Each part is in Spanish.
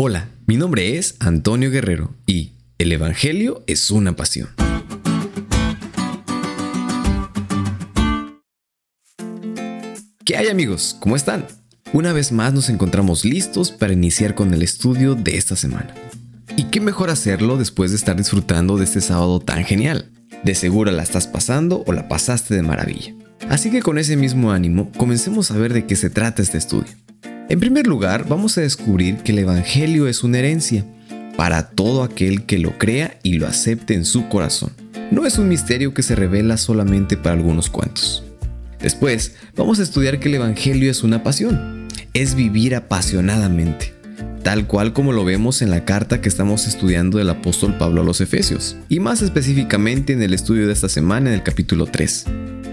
Hola, mi nombre es Antonio Guerrero y el Evangelio es una pasión. ¿Qué hay amigos? ¿Cómo están? Una vez más nos encontramos listos para iniciar con el estudio de esta semana. Y qué mejor hacerlo después de estar disfrutando de este sábado tan genial. De seguro la estás pasando o la pasaste de maravilla. Así que con ese mismo ánimo, comencemos a ver de qué se trata este estudio. En primer lugar, vamos a descubrir que el Evangelio es una herencia para todo aquel que lo crea y lo acepte en su corazón. No es un misterio que se revela solamente para algunos cuantos. Después, vamos a estudiar que el Evangelio es una pasión. Es vivir apasionadamente, tal cual como lo vemos en la carta que estamos estudiando del apóstol Pablo a los Efesios, y más específicamente en el estudio de esta semana en el capítulo 3.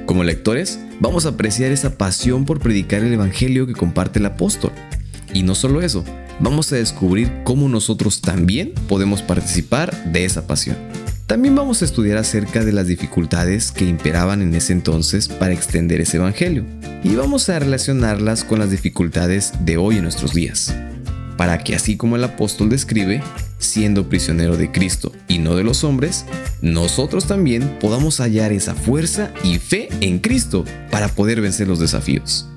Como lectores, vamos a apreciar esa pasión por predicar el Evangelio que comparte el apóstol. Y no solo eso, vamos a descubrir cómo nosotros también podemos participar de esa pasión. También vamos a estudiar acerca de las dificultades que imperaban en ese entonces para extender ese Evangelio. Y vamos a relacionarlas con las dificultades de hoy en nuestros días. Para que así como el apóstol describe, siendo prisionero de Cristo y no de los hombres, nosotros también podamos hallar esa fuerza y fe en Cristo para poder vencer los desafíos.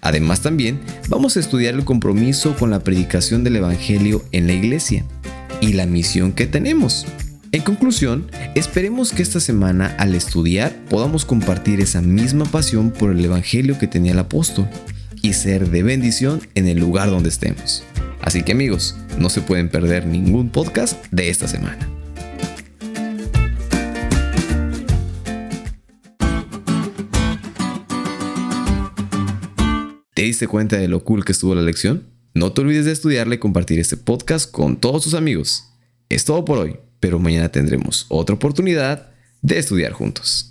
Además también vamos a estudiar el compromiso con la predicación del Evangelio en la iglesia y la misión que tenemos. En conclusión, esperemos que esta semana al estudiar podamos compartir esa misma pasión por el Evangelio que tenía el apóstol y ser de bendición en el lugar donde estemos. Así que amigos, no se pueden perder ningún podcast de esta semana. ¿Te diste cuenta de lo cool que estuvo la lección? No te olvides de estudiarle y compartir este podcast con todos tus amigos. Es todo por hoy, pero mañana tendremos otra oportunidad de estudiar juntos.